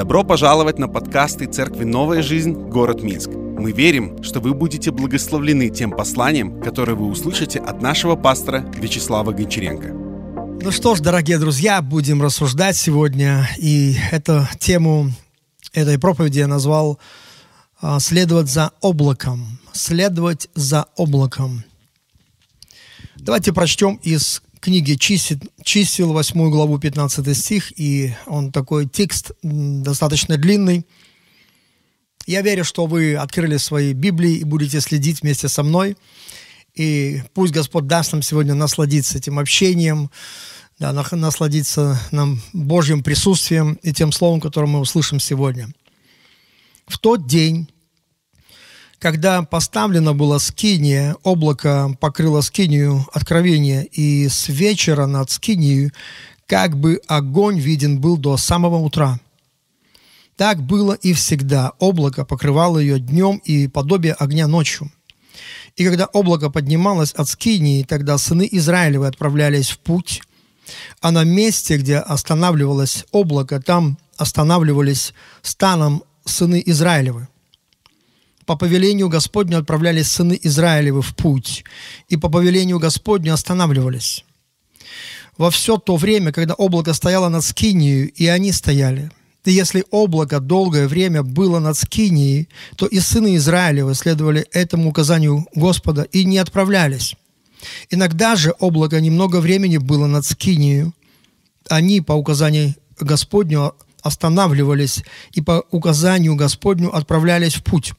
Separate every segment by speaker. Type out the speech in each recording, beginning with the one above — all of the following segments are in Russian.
Speaker 1: Добро пожаловать на подкасты Церкви «Новая жизнь. Город Минск». Мы верим, что вы будете благословлены тем посланием, которое вы услышите от нашего пастора Вячеслава Гончаренко.
Speaker 2: Ну что ж, дорогие друзья, будем рассуждать сегодня. И эту тему этой проповеди я назвал а, «Следовать за облаком». «Следовать за облаком». Давайте прочтем из книги чисел, чисел 8 главу 15 стих, и он такой текст достаточно длинный. Я верю, что вы открыли свои Библии и будете следить вместе со мной. И пусть Господь даст нам сегодня насладиться этим общением, да, насладиться нам Божьим присутствием и тем словом, которое мы услышим сегодня. В тот день когда поставлено было скиния, облако покрыло скинию откровения, и с вечера над скинию как бы огонь виден был до самого утра. Так было и всегда. Облако покрывало ее днем и подобие огня ночью. И когда облако поднималось от скинии, тогда сыны Израилевы отправлялись в путь, а на месте, где останавливалось облако, там останавливались станом сыны Израилевы по повелению Господню отправлялись сыны Израилевы в путь, и по повелению Господню останавливались. Во все то время, когда облако стояло над Скинию, и они стояли. И если облако долгое время было над Скинией, то и сыны Израилевы следовали этому указанию Господа и не отправлялись. Иногда же облако немного времени было над Скинией. Они по указанию Господню останавливались и по указанию Господню отправлялись в путь.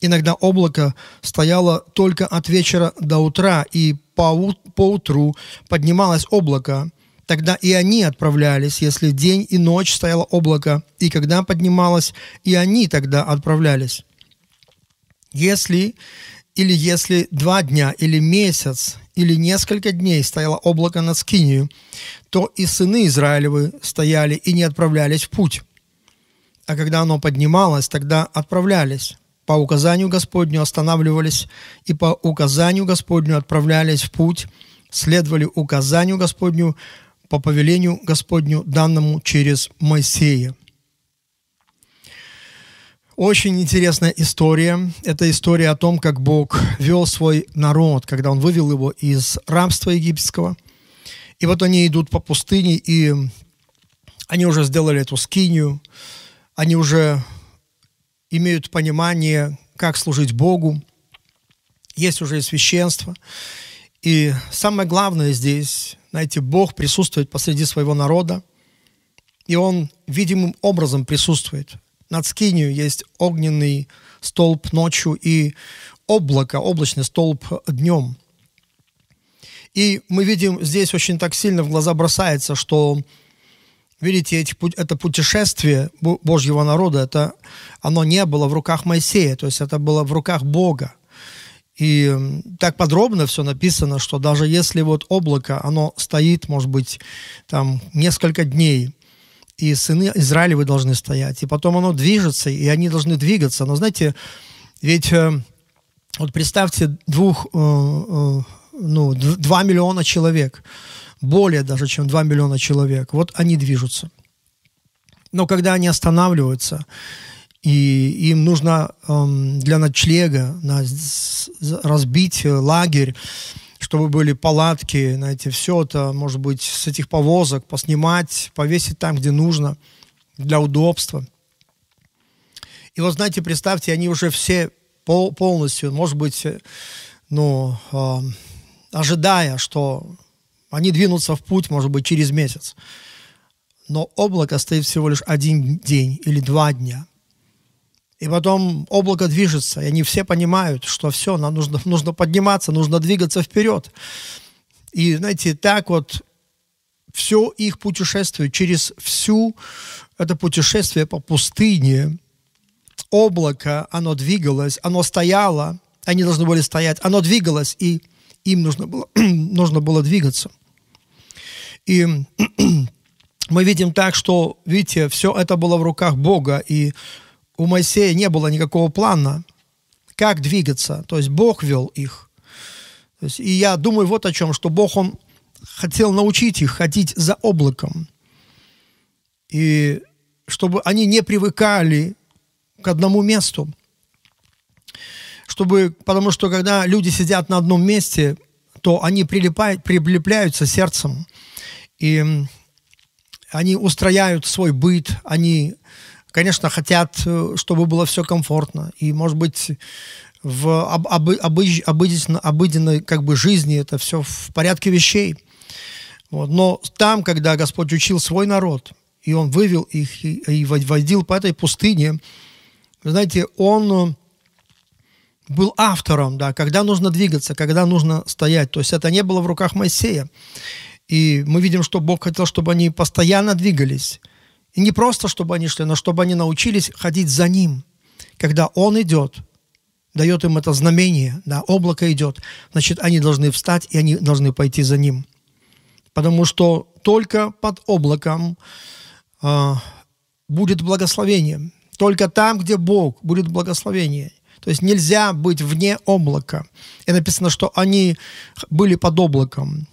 Speaker 2: Иногда облако стояло только от вечера до утра, и по, по утру поднималось облако. Тогда и они отправлялись, если день и ночь стояло облако, и когда поднималось, и они тогда отправлялись. Если или если два дня, или месяц, или несколько дней стояло облако над Скинию, то и сыны Израилевы стояли и не отправлялись в путь. А когда оно поднималось, тогда отправлялись по указанию Господню останавливались и по указанию Господню отправлялись в путь, следовали указанию Господню по повелению Господню, данному через Моисея. Очень интересная история. Это история о том, как Бог вел свой народ, когда Он вывел его из рабства египетского. И вот они идут по пустыне, и они уже сделали эту скинию, они уже имеют понимание, как служить Богу. Есть уже и священство. И самое главное здесь, знаете, Бог присутствует посреди своего народа, и Он видимым образом присутствует. Над Скинию есть огненный столб ночью и облако, облачный столб днем. И мы видим, здесь очень так сильно в глаза бросается, что Видите, эти, это путешествие Божьего народа, это, оно не было в руках Моисея, то есть это было в руках Бога. И так подробно все написано, что даже если вот облако, оно стоит, может быть, там несколько дней, и сыны Израилевы должны стоять, и потом оно движется, и они должны двигаться. Но знаете, ведь э, вот представьте двух, э, э, ну, два миллиона человек – более даже, чем 2 миллиона человек, вот они движутся. Но когда они останавливаются, и им нужно эм, для ночлега на, разбить лагерь, чтобы были палатки, знаете, все это, может быть, с этих повозок поснимать, повесить там, где нужно, для удобства. И вот, знаете, представьте, они уже все пол, полностью, может быть, ну, э, ожидая, что они двинутся в путь, может быть, через месяц. Но облако стоит всего лишь один день или два дня. И потом облако движется, и они все понимают, что все, нам нужно, нужно подниматься, нужно двигаться вперед. И, знаете, так вот все их путешествие, через всю это путешествие по пустыне, облако, оно двигалось, оно стояло, они должны были стоять, оно двигалось, и им нужно было, нужно было двигаться. И мы видим так, что, видите, все это было в руках Бога, и у Моисея не было никакого плана, как двигаться. То есть Бог вел их. есть, и я думаю вот о чем, что Бог, Он хотел научить их ходить за облаком. И чтобы они не привыкали к одному месту. Чтобы, потому что когда люди сидят на одном месте, то они прилипают, прилепляются сердцем. И они устрояют свой быт, они, конечно, хотят, э, чтобы было все комфортно. И, может быть, в об, об, обыденной, обыденной как бы жизни это все в порядке вещей. Вот. Но там, когда Господь учил свой народ, и Он вывел их и, и водил по этой пустыне, знаете, Он был автором, да, когда нужно двигаться, когда нужно стоять. То есть это не было в руках Моисея. И мы видим, что Бог хотел, чтобы они постоянно двигались. И не просто, чтобы они шли, но чтобы они научились ходить за Ним. Когда Он идет, дает им это знамение, да, облако идет, значит, они должны встать, и они должны пойти за Ним. Потому что только под облаком э, будет благословение. Только там, где Бог, будет благословение. То есть нельзя быть вне облака. И написано, что они были под облаком.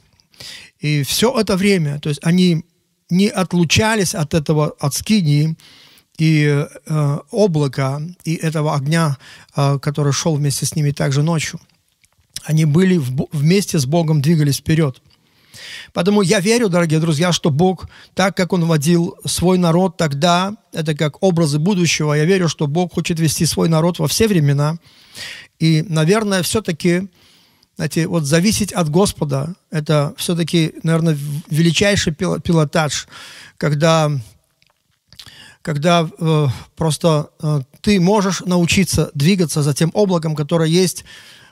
Speaker 2: И все это время, то есть они не отлучались от этого, от скинии и э, облака, и этого огня, э, который шел вместе с ними также ночью. Они были в, вместе с Богом, двигались вперед. Поэтому я верю, дорогие друзья, что Бог, так как Он водил свой народ тогда, это как образы будущего, я верю, что Бог хочет вести свой народ во все времена. И, наверное, все-таки, знаете, вот зависеть от Господа, это все-таки, наверное, величайший пилотаж, когда когда э, просто э, ты можешь научиться двигаться за тем облаком, которое есть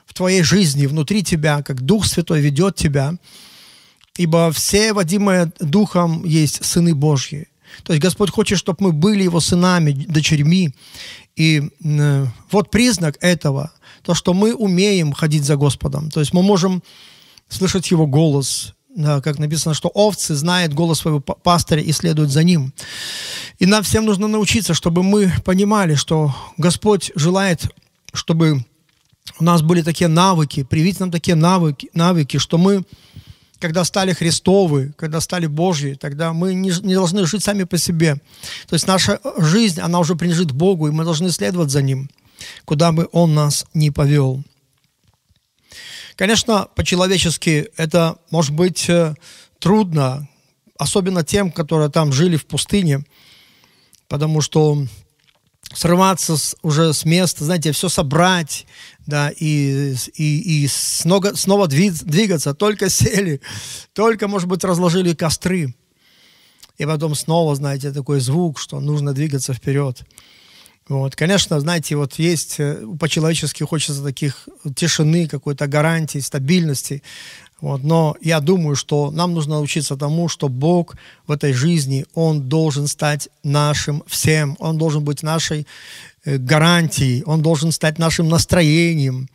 Speaker 2: в твоей жизни, внутри тебя, как Дух Святой ведет тебя, ибо все водимые Духом есть сыны Божьи. То есть Господь хочет, чтобы мы были Его сынами, дочерьми. И э, вот признак этого, то, что мы умеем ходить за Господом. То есть мы можем слышать Его голос, да, как написано, что овцы знают голос своего пастыря и следуют за ним. И нам всем нужно научиться, чтобы мы понимали, что Господь желает, чтобы у нас были такие навыки, привить нам такие навыки, навыки что мы когда стали Христовы, когда стали Божьи, тогда мы не, не должны жить сами по себе. То есть наша жизнь, она уже принадлежит Богу, и мы должны следовать за Ним, куда бы Он нас ни повел. Конечно, по-человечески это может быть э, трудно, особенно тем, которые там жили в пустыне, потому что срываться с, уже с места, знаете, все собрать, да, и, и, и снова, снова двигаться, только сели, только, может быть, разложили костры. И потом снова, знаете, такой звук, что нужно двигаться вперед. Вот. Конечно, знаете, вот есть э, по-человечески хочется таких тишины, какой-то гарантии, стабильности. Вот. Но я думаю, что нам нужно научиться тому, что Бог в этой жизни, Он должен стать нашим всем. Он должен быть нашей э, гарантией. Он должен стать нашим настроением.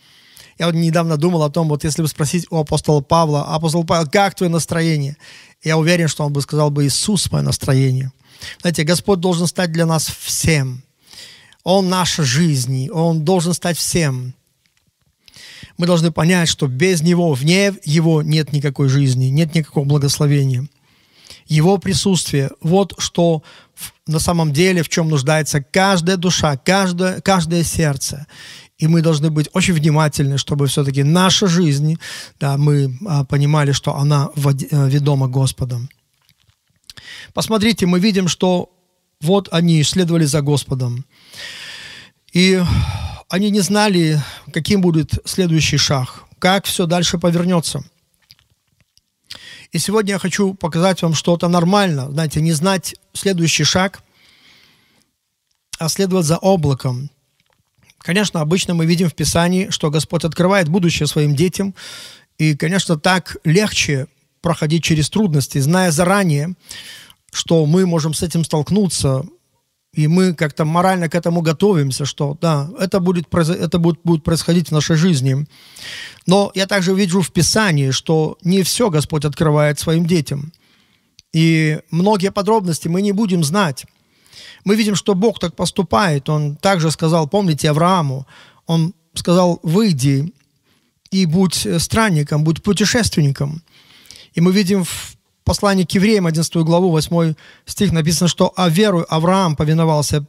Speaker 2: Я вот недавно думал о том, вот если бы спросить у апостола Павла, апостол Павел, как твое настроение? Я уверен, что он бы сказал бы, Иисус, мое настроение. Знаете, Господь должен стать для нас всем. Он наша жизнь, Он должен стать всем мы должны понять, что без Него, вне Его нет никакой жизни, нет никакого благословения. Его присутствие, вот что на самом деле, в чем нуждается каждая душа, каждое, каждое сердце. И мы должны быть очень внимательны, чтобы все-таки наша жизнь, да, мы а, понимали, что она э, ведома Господом. Посмотрите, мы видим, что вот они следовали за Господом. И они не знали, каким будет следующий шаг, как все дальше повернется. И сегодня я хочу показать вам что-то нормально, знаете, не знать следующий шаг, а следовать за облаком. Конечно, обычно мы видим в Писании, что Господь открывает будущее своим детям, и, конечно, так легче проходить через трудности, зная заранее, что мы можем с этим столкнуться, и мы как-то морально к этому готовимся, что да, это будет, это будет, будет происходить в нашей жизни. Но я также вижу в Писании, что не все Господь открывает своим детям. И многие подробности мы не будем знать. Мы видим, что Бог так поступает. Он также сказал, помните Аврааму, он сказал, выйди и будь странником, будь путешественником. И мы видим в послании к евреям, 11 главу, 8 стих написано, что «А веру Авраам повиновался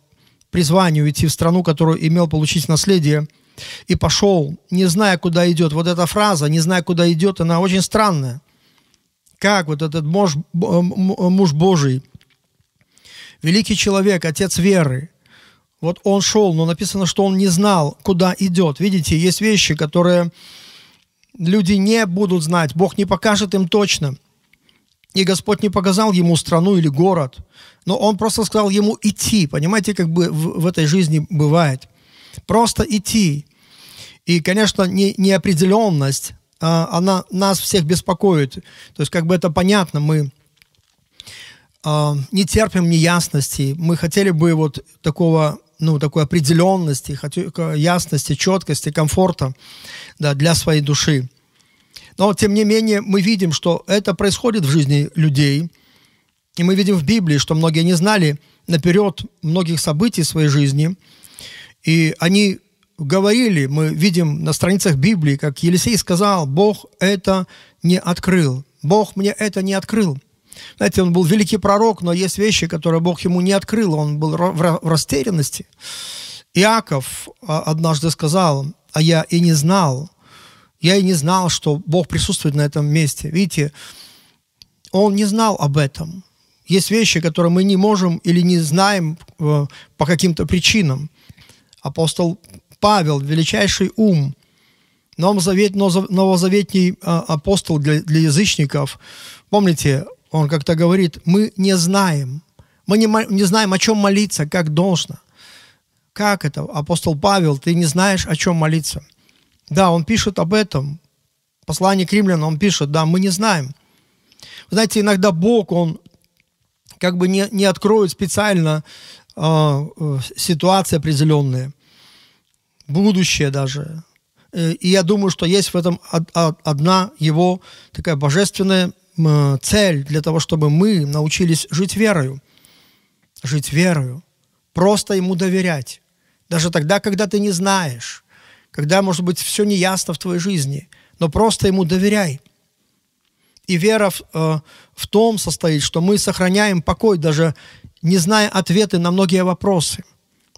Speaker 2: призванию идти в страну, которую имел получить наследие, и пошел, не зная, куда идет». Вот эта фраза «не зная, куда идет», она очень странная. Как вот этот муж, муж Божий, великий человек, отец веры, вот он шел, но написано, что он не знал, куда идет. Видите, есть вещи, которые люди не будут знать, Бог не покажет им точно. И Господь не показал ему страну или город, но Он просто сказал ему идти. Понимаете, как бы в, в этой жизни бывает. Просто идти. И, конечно, не, неопределенность, а, она нас всех беспокоит. То есть, как бы это понятно, мы а, не терпим неясности. Мы хотели бы вот такого ну, такой определенности, ясности, четкости, комфорта да, для своей души. Но, тем не менее, мы видим, что это происходит в жизни людей. И мы видим в Библии, что многие не знали наперед многих событий своей жизни. И они говорили, мы видим на страницах Библии, как Елисей сказал, Бог это не открыл. Бог мне это не открыл. Знаете, он был великий пророк, но есть вещи, которые Бог ему не открыл, он был в растерянности. Иаков а, однажды сказал, а я и не знал, я и не знал, что Бог присутствует на этом месте. Видите, он не знал об этом. Есть вещи, которые мы не можем или не знаем э, по каким-то причинам. Апостол Павел, величайший ум, новозаветний а, апостол для, язычников, помните, он как-то говорит, мы не знаем, мы не знаем, о чем молиться, как должно. Как это? Апостол Павел, ты не знаешь, о чем молиться. Да, он пишет об этом. Послание к римлянам он пишет, да, мы не знаем. Вы знаете, иногда Бог, он как бы не, не откроет специально э, ситуации определенные, будущее даже. Э, и я думаю, что есть в этом одна его такая божественная цель для того, чтобы мы научились жить верою. Жить верою. Просто ему доверять. Даже тогда, когда ты не знаешь, когда, может быть, все неясно в твоей жизни, но просто ему доверяй. И вера в, э, в том состоит, что мы сохраняем покой, даже не зная ответы на многие вопросы.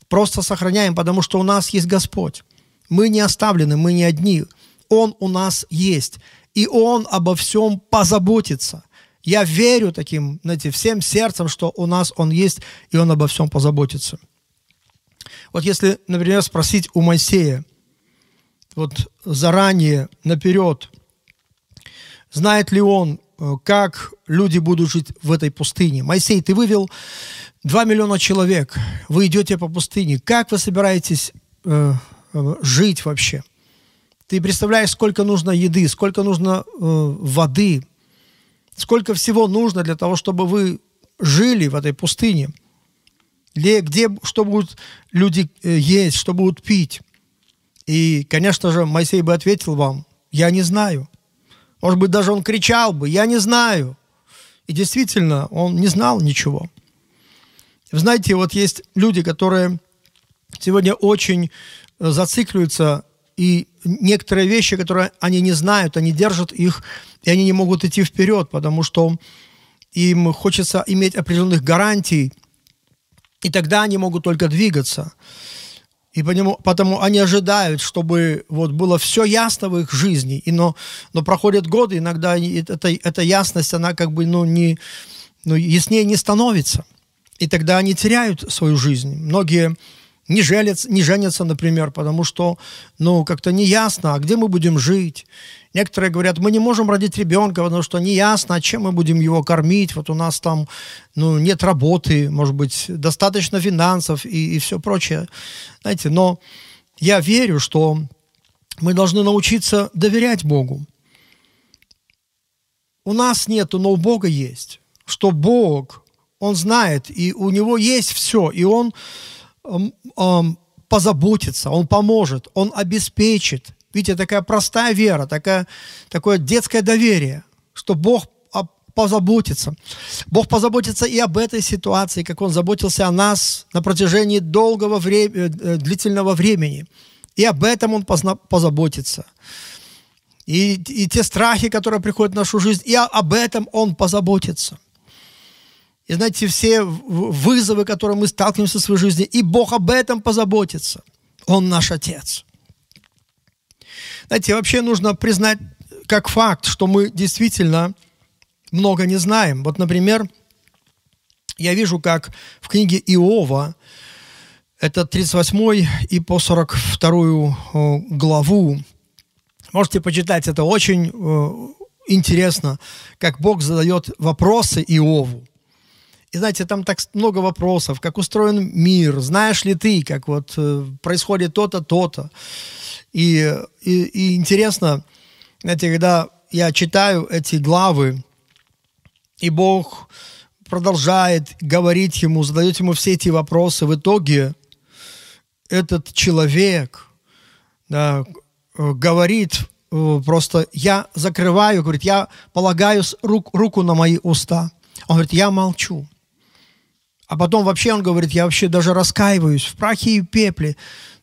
Speaker 2: Просто сохраняем, потому что у нас есть Господь. Мы не оставлены, мы не одни. Он у нас есть и Он обо всем позаботится. Я верю таким, знаете, всем сердцем, что у нас Он есть, и Он обо всем позаботится. Вот если, например, спросить у Моисея, вот заранее, наперед, знает ли он, э, как люди будут жить в этой пустыне. Моисей, ты вывел 2 миллиона человек, вы идете по пустыне. Как вы собираетесь э, э жить вообще? Ты представляешь, сколько нужно еды, сколько нужно э, воды, сколько всего нужно для того, чтобы вы жили в этой пустыне. Где, где что будут люди э, есть, что будут пить. И, конечно же, Моисей бы ответил вам, я не знаю. Может быть, даже он кричал бы, я не знаю. И действительно, он не знал ничего. Вы знаете, вот есть люди, которые сегодня очень э, зацикливаются и некоторые вещи, которые они не знают, они держат их, и они не могут идти вперед, потому что им хочется иметь определенных гарантий, и тогда они могут только двигаться. И потому, потому они ожидают, чтобы вот было все ясно в их жизни. И но, но проходят годы, иногда эта, эта ясность, она как бы ну, не, ну, яснее не становится. И тогда они теряют свою жизнь. Многие не женятся, не женятся, например, потому что, ну, как-то не ясно, а где мы будем жить. Некоторые говорят, мы не можем родить ребенка, потому что не ясно, а чем мы будем его кормить. Вот у нас там, ну, нет работы, может быть, достаточно финансов и, и все прочее. Знаете, но я верю, что мы должны научиться доверять Богу. У нас нету, но у Бога есть. Что Бог, Он знает, и у Него есть все, и Он позаботится, Он поможет, Он обеспечит. Видите, такая простая вера, такая, такое детское доверие, что Бог позаботится. Бог позаботится и об этой ситуации, как Он заботился о нас на протяжении долгого времени, э, длительного времени. И об этом Он позаботится. и, и те страхи, которые приходят в нашу жизнь, и об этом Он позаботится. И знаете, все вызовы, которые мы сталкиваемся в своей жизни, и Бог об этом позаботится. Он наш Отец. Знаете, вообще нужно признать как факт, что мы действительно много не знаем. Вот, например, я вижу, как в книге Иова, это 38 и по 42 главу, можете почитать, это очень э, интересно, как Бог задает вопросы Иову. И знаете, там так много вопросов, как устроен мир, знаешь ли ты, как вот э, происходит то-то, то-то. И, и, и интересно, знаете, когда я читаю эти главы, и Бог продолжает говорить ему, задает ему все эти вопросы, в итоге этот человек да, говорит просто, я закрываю, говорит, я полагаю рук, руку на мои уста. Он говорит, я молчу. А потом вообще он говорит, я вообще даже раскаиваюсь в прахе и пепле,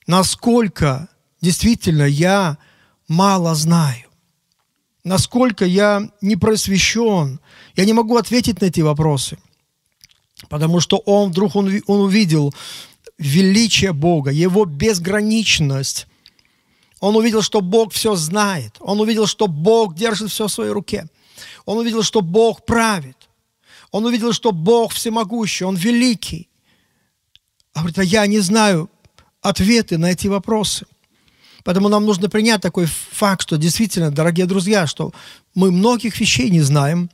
Speaker 2: насколько действительно я мало знаю насколько я не просвещен. Я не могу ответить на эти вопросы. Потому что он вдруг он, он увидел величие Бога, его безграничность. Он увидел, что Бог все знает. Он увидел, что Бог держит все в своей руке. Он увидел, что Бог правит. Он увидел, что Бог всемогущий, Он великий. А говорит, а я не знаю ответы на эти вопросы. Поэтому нам нужно принять такой факт, что действительно, дорогие друзья, что мы многих вещей не знаем,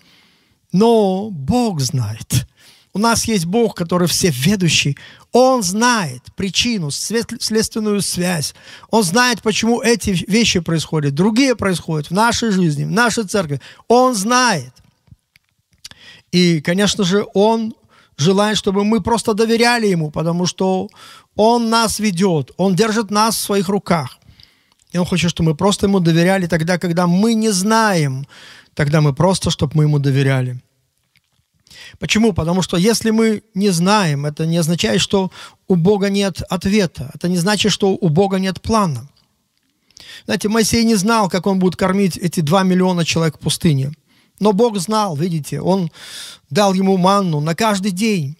Speaker 2: но Бог знает. У нас есть Бог, который все ведущий. Он знает причину, следственную связь. Он знает, почему эти вещи происходят. Другие происходят в нашей жизни, в нашей церкви. Он знает. И, конечно же, Он желает, чтобы мы просто доверяли Ему, потому что Он нас ведет, Он держит нас в своих руках. И Он хочет, чтобы мы просто Ему доверяли тогда, когда мы не знаем. Тогда мы просто, чтобы мы Ему доверяли. Почему? Потому что если мы не знаем, это не означает, что у Бога нет ответа. Это не значит, что у Бога нет плана. Знаете, Моисей не знал, как он будет кормить эти два миллиона человек в пустыне. Но Бог знал, видите, Он дал ему манну на каждый день.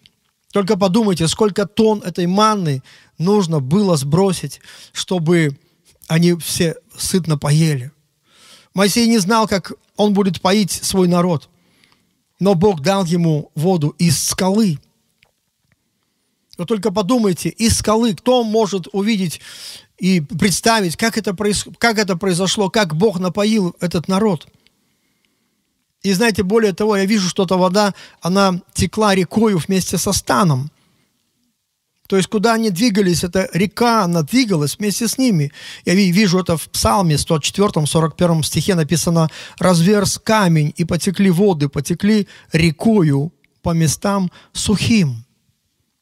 Speaker 2: Только подумайте, сколько тонн этой манны нужно было сбросить, чтобы они все сытно поели. Моисей не знал, как он будет поить свой народ, но Бог дал ему воду из скалы. Вы только подумайте, из скалы кто может увидеть и представить, как это, проис... как это произошло, как Бог напоил этот народ. И знаете, более того, я вижу, что эта вода, она текла рекою вместе со станом. То есть, куда они двигались, эта река, она двигалась вместе с ними. Я вижу это в Псалме 104-41 стихе написано «Разверз камень, и потекли воды, потекли рекою по местам сухим».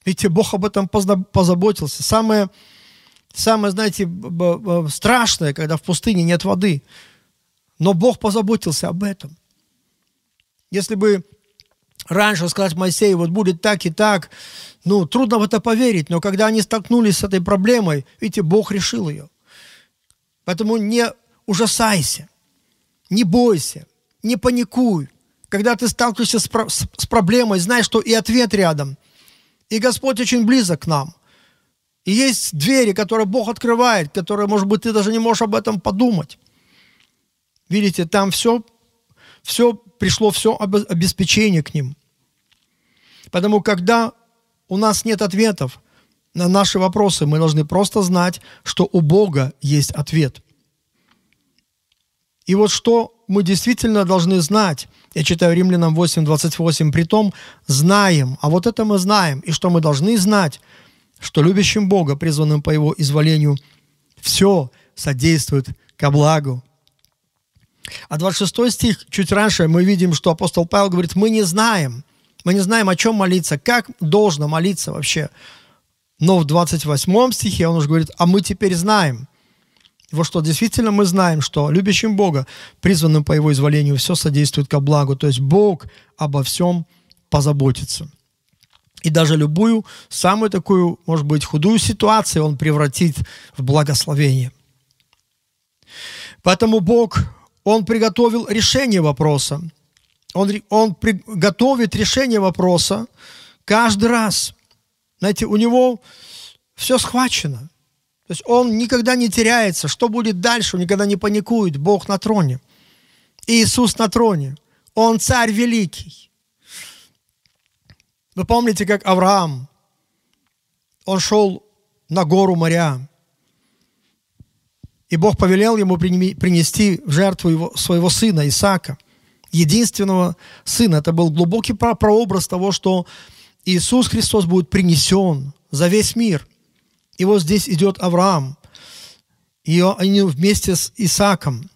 Speaker 2: Видите, Бог об этом позаботился. Самое, самое, знаете, страшное, когда в пустыне нет воды. Но Бог позаботился об этом. Если бы раньше сказать Моисею, вот будет так и так, ну, трудно в это поверить, но когда они столкнулись с этой проблемой, видите, Бог решил ее. Поэтому не ужасайся, не бойся, не паникуй. Когда ты сталкиваешься с, про- с, проблемой, знай, что и ответ рядом. И Господь очень близок к нам. И есть двери, которые Бог открывает, которые, может быть, ты даже не можешь об этом подумать. Видите, там все, все пришло, все обеспечение к ним. Потому когда у нас нет ответов на наши вопросы. Мы должны просто знать, что у Бога есть ответ. И вот что мы действительно должны знать, я читаю Римлянам 8, 28, при том знаем, а вот это мы знаем, и что мы должны знать, что любящим Бога, призванным по Его изволению, все содействует ко благу. А 26 стих, чуть раньше, мы видим, что апостол Павел говорит, мы не знаем, мы не знаем, о чем молиться, как должно молиться вообще. Но в 28 стихе он уже говорит, а мы теперь знаем. Вот что действительно мы знаем, что любящим Бога, призванным по Его изволению, все содействует ко благу. То есть Бог обо всем позаботится. И даже любую самую такую, может быть, худую ситуацию Он превратит в благословение. Поэтому Бог Он приготовил решение вопроса. Он, он при, готовит решение вопроса каждый раз. Знаете, у него все схвачено. То есть он никогда не теряется. Что будет дальше, он никогда не паникует. Бог на троне. Иисус на троне. Он царь великий. Вы помните, как Авраам, он шел на гору моря, и Бог повелел ему принести в жертву его, своего сына Исаака, единственного сына. Это был глубокий прообраз того, что Иисус Христос будет принесен за весь мир. И вот здесь идет Авраам, и они вместе с Исааком.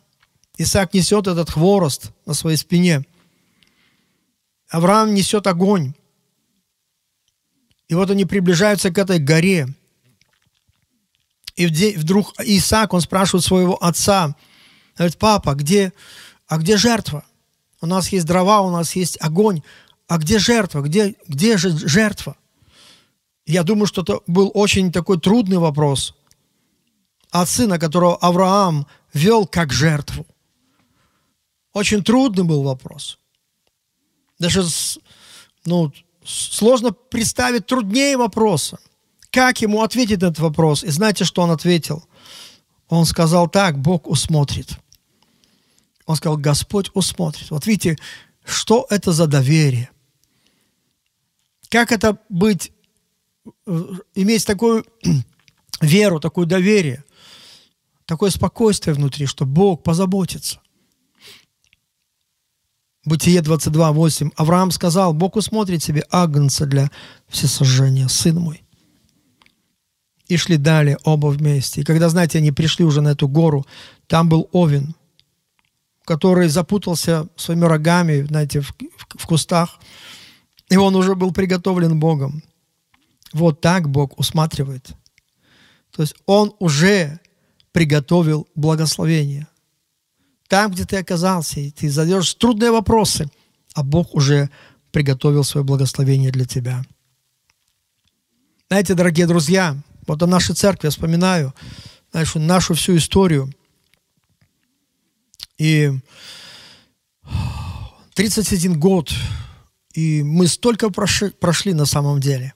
Speaker 2: Исаак несет этот хворост на своей спине. Авраам несет огонь. И вот они приближаются к этой горе. И вдруг Исаак, он спрашивает своего отца, говорит, папа, где, а где жертва? У нас есть дрова, у нас есть огонь, а где жертва? Где, где же жертва? Я думаю, что это был очень такой трудный вопрос от сына, которого Авраам вел как жертву. Очень трудный был вопрос. Даже ну, сложно представить труднее вопроса. Как ему ответить на этот вопрос? И знаете, что он ответил? Он сказал так, Бог усмотрит. Он сказал, Господь усмотрит. Вот видите, что это за доверие? Как это быть, э, иметь такую веру, такое доверие, такое спокойствие внутри, что Бог позаботится. Бытие 22, 8. Авраам сказал, Бог усмотрит себе агнца для всесожжения, сын мой. И шли далее оба вместе. И когда, знаете, они пришли уже на эту гору, там был Овен, который запутался своими рогами, знаете, в, в, в кустах. И он уже был приготовлен Богом. Вот так Бог усматривает. То есть Он уже приготовил благословение – там, где ты оказался, и ты задаешь трудные вопросы, а Бог уже приготовил свое благословение для тебя. Знаете, дорогие друзья, вот о нашей церкви я вспоминаю, знаешь, нашу всю историю. И 31 год, и мы столько прошли, прошли на самом деле.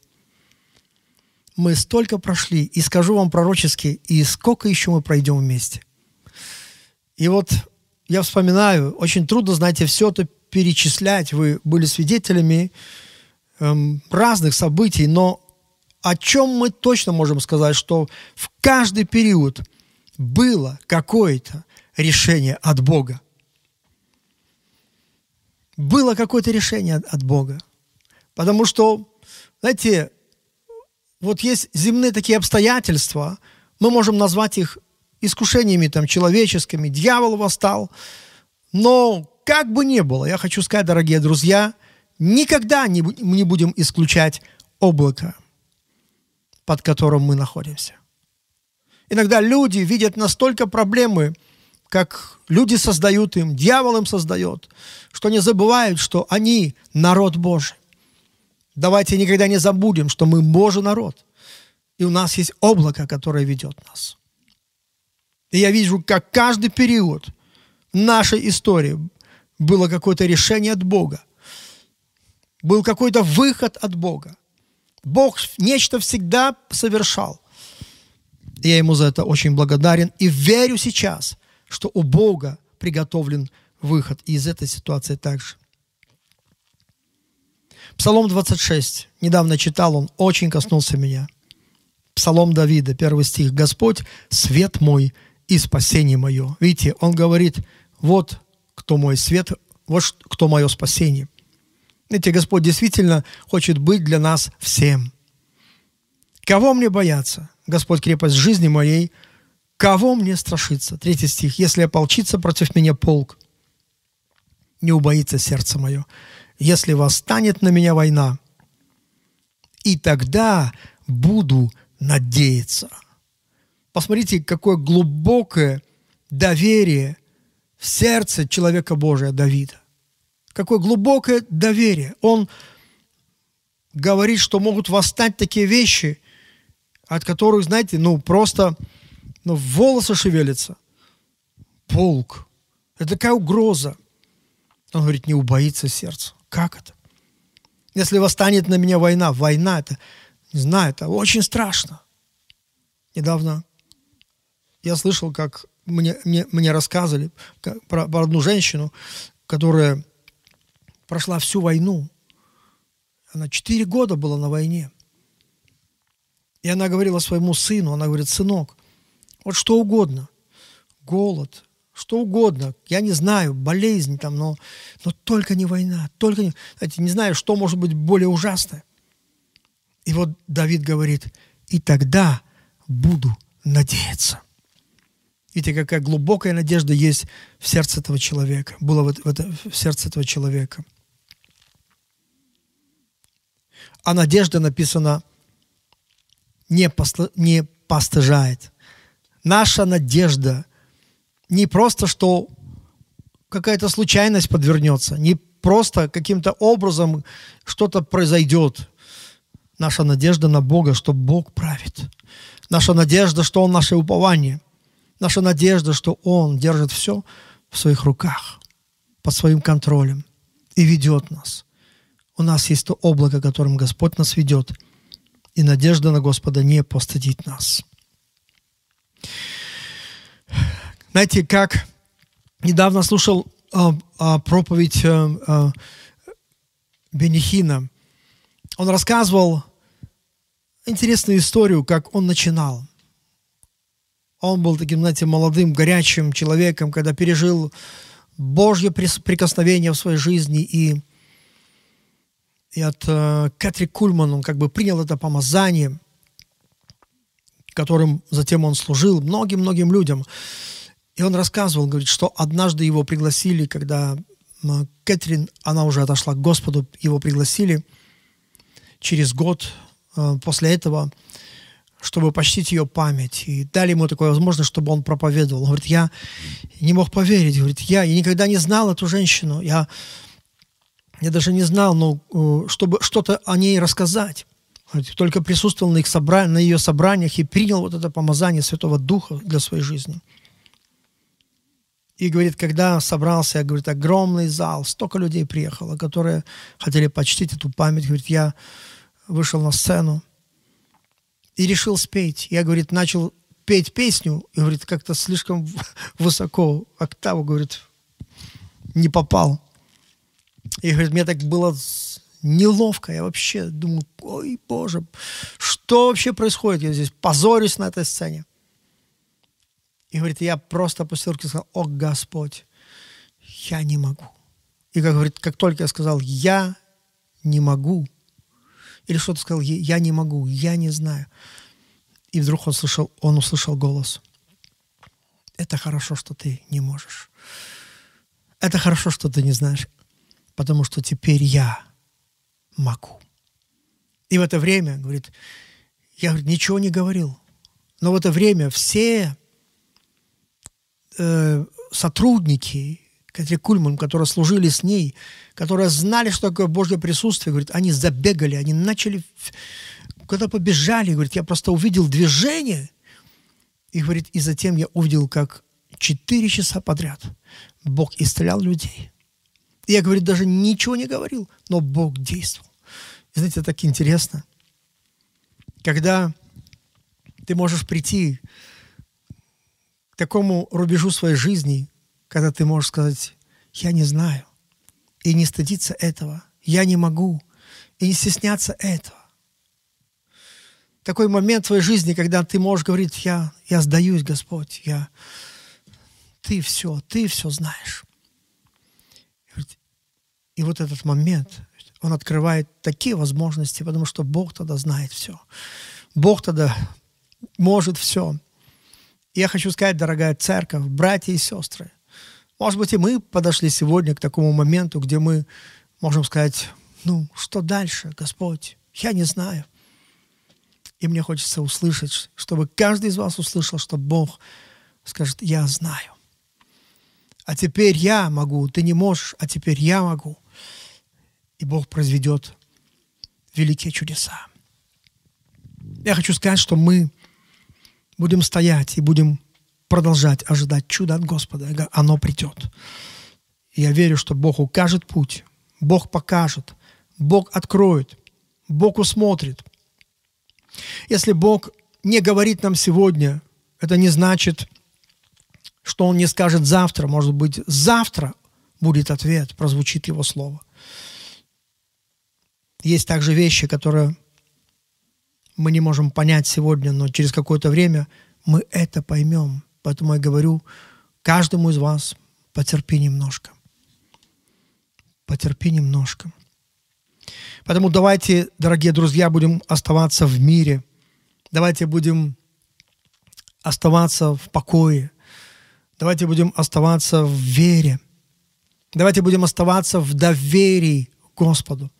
Speaker 2: Мы столько прошли, и скажу вам пророчески, и сколько еще мы пройдем вместе. И вот я вспоминаю, очень трудно, знаете, все это перечислять. Вы были свидетелями эм, разных событий, но о чем мы точно можем сказать, что в каждый период было какое-то решение от Бога. Было какое-то решение от, Бога. Потому что, знаете, вот есть земные такие обстоятельства, мы можем назвать их искушениями там, человеческими, дьявол восстал. Но как бы ни было, я хочу сказать, дорогие друзья, никогда не, не будем исключать облако, под которым мы находимся. Иногда люди видят настолько проблемы, как люди создают им, дьявол им создает, что не забывают, что они народ Божий. Давайте никогда не забудем, что мы Божий народ. И у нас есть облако, которое ведет нас. И я вижу, как каждый период нашей истории было какое-то решение от Бога. Был какой-то выход от Бога. Бог нечто всегда совершал. Я ему за это очень благодарен и верю сейчас, что у Бога приготовлен выход из этой ситуации также. Псалом 26. Недавно читал, он очень коснулся меня. Псалом Давида, первый стих. «Господь, свет мой и спасение мое. Видите, он говорит, вот кто мой свет, вот кто мое спасение. Видите, Господь действительно хочет быть для нас всем. Кого мне бояться? Господь крепость жизни моей. Кого мне страшиться? Третий стих. Если ополчится против меня полк, не убоится сердце мое. Если восстанет на меня война, и тогда буду надеяться. Посмотрите, какое глубокое доверие в сердце человека Божия Давида. Какое глубокое доверие. Он говорит, что могут восстать такие вещи, от которых, знаете, ну просто ну, волосы шевелятся. Полк. Это такая угроза. Он говорит, не убоится сердце. Как это? Если восстанет на меня война, война это, не знаю, это очень страшно. Недавно я слышал, как мне, мне, мне рассказывали про, про одну женщину, которая прошла всю войну. Она четыре года была на войне. И она говорила своему сыну, она говорит, сынок, вот что угодно, голод, что угодно, я не знаю, болезнь там, но, но только не война, только не... Знаете, не знаю, что может быть более ужасное. И вот Давид говорит, и тогда буду надеяться. Видите, какая глубокая надежда есть в сердце этого человека, была в, это, в сердце этого человека. А надежда написана не, посл... не постыжает. Наша надежда не просто, что какая-то случайность подвернется, не просто каким-то образом что-то произойдет. Наша надежда на Бога, что Бог правит. Наша надежда, что Он наше упование. Наша надежда, что Он держит все в своих руках, под своим контролем и ведет нас. У нас есть то облако, которым Господь нас ведет – и надежда на Господа не постыдит нас. Знаете, как недавно слушал э, э, проповедь э, э, Бенихина, он рассказывал интересную историю, как он начинал. Он был таким, знаете, молодым, горячим человеком, когда пережил Божье прикосновение в своей жизни и и от э, Кэтри Кульман, он как бы принял это помазание, которым затем он служил многим-многим людям. И он рассказывал, говорит, что однажды его пригласили, когда Кэтрин, она уже отошла к Господу, его пригласили через год э, после этого, чтобы почтить ее память. И дали ему такую возможность, чтобы он проповедовал. Он говорит, я не мог поверить. Говорит, я, я никогда не знал эту женщину. Я я даже не знал, ну, э, чтобы что-то о ней рассказать. Только присутствовал на, их собра... на ее собраниях и принял вот это помазание Святого Духа для своей жизни. И говорит, когда собрался, говорит, огромный зал, столько людей приехало, которые хотели почтить эту память. Говорит, я вышел на сцену и решил спеть. Я, говорит, начал петь песню, и, говорит, как-то слишком высоко, октаву, говорит, не попал. И говорит, мне так было неловко. Я вообще думаю, ой, боже, что вообще происходит? Я здесь позорюсь на этой сцене. И говорит, я просто опустил руки сказал, о, Господь, я не могу. И как говорит, как только я сказал, я не могу, или что-то сказал, я не могу, я не знаю. И вдруг он, слышал, он услышал голос. Это хорошо, что ты не можешь. Это хорошо, что ты не знаешь потому что теперь я могу. И в это время, говорит, я говорит, ничего не говорил. Но в это время все э, сотрудники Катри Кульман, которые служили с ней, которые знали, что такое Божье присутствие, говорит, они забегали, они начали, куда побежали, говорит, я просто увидел движение, и говорит, и затем я увидел, как четыре часа подряд Бог исцелял людей. Я, говорит, даже ничего не говорил, но Бог действовал. И знаете, так интересно. Когда ты можешь прийти к такому рубежу своей жизни, когда ты можешь сказать, я не знаю, и не стыдиться этого, я не могу, и не стесняться этого. Такой момент в твоей жизни, когда ты можешь говорить, я, я сдаюсь, Господь, я, ты все, ты все знаешь. И вот этот момент, он открывает такие возможности, потому что Бог тогда знает все. Бог тогда может все. Я хочу сказать, дорогая церковь, братья и сестры, может быть, и мы подошли сегодня к такому моменту, где мы можем сказать, ну, что дальше, Господь? Я не знаю. И мне хочется услышать, чтобы каждый из вас услышал, что Бог скажет, я знаю. А теперь я могу, ты не можешь, а теперь я могу и Бог произведет великие чудеса. Я хочу сказать, что мы будем стоять и будем продолжать ожидать чуда от Господа. Оно придет. Я верю, что Бог укажет путь, Бог покажет, Бог откроет, Бог усмотрит. Если Бог не говорит нам сегодня, это не значит, что Он не скажет завтра. Может быть, завтра будет ответ, прозвучит Его Слово. Есть также вещи, которые мы не можем понять сегодня, но через какое-то время мы это поймем. Поэтому я говорю каждому из вас, потерпи немножко. Потерпи немножко. Поэтому давайте, дорогие друзья, будем оставаться в мире. Давайте будем оставаться в покое. Давайте будем оставаться в вере. Давайте будем оставаться в доверии Господу.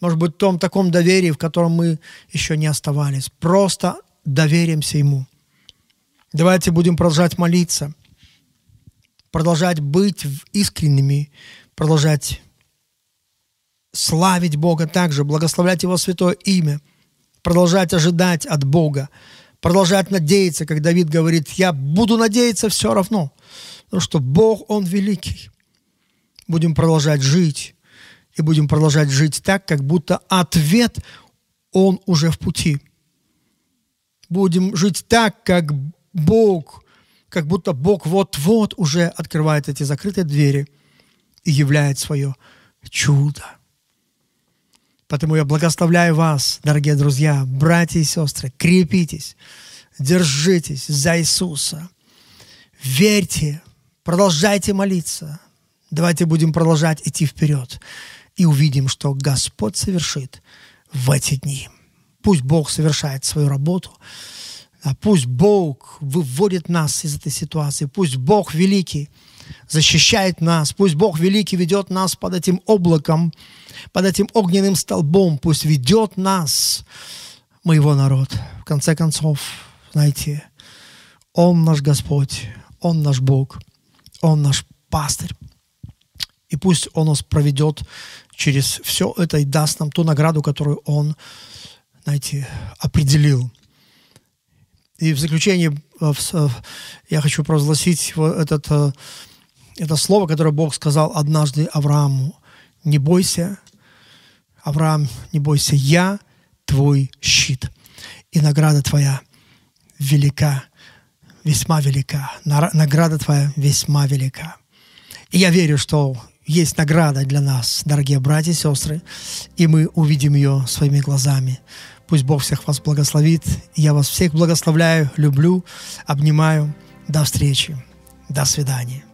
Speaker 2: Может быть, в том таком доверии, в котором мы еще не оставались. Просто доверимся Ему. Давайте будем продолжать молиться, продолжать быть искренними, продолжать славить Бога также, благословлять Его святое имя, продолжать ожидать от Бога, продолжать надеяться, как Давид говорит, я буду надеяться все равно, потому что Бог, Он великий. Будем продолжать жить, и будем продолжать жить так, как будто ответ, он уже в пути. Будем жить так, как Бог, как будто Бог вот-вот уже открывает эти закрытые двери и являет свое чудо. Поэтому я благословляю вас, дорогие друзья, братья и сестры, крепитесь, держитесь за Иисуса, верьте, продолжайте молиться. Давайте будем продолжать идти вперед и увидим, что Господь совершит в эти дни. Пусть Бог совершает свою работу, пусть Бог выводит нас из этой ситуации, пусть Бог великий защищает нас, пусть Бог великий ведет нас под этим облаком, под этим огненным столбом, пусть ведет нас, мы его народ. В конце концов, знаете, Он наш Господь, Он наш Бог, Он наш пастырь. И пусть Он нас проведет через все это и даст нам ту награду, которую Он, знаете, определил. И в заключение э, э, я хочу провозгласить этот, э, это слово, которое Бог сказал однажды Аврааму. Не бойся, Авраам, не бойся, я твой щит. И награда твоя велика, весьма велика. Награда твоя весьма велика. И я верю, что есть награда для нас, дорогие братья и сестры, и мы увидим ее своими глазами. Пусть Бог всех вас благословит. Я вас всех благословляю, люблю, обнимаю. До встречи. До свидания.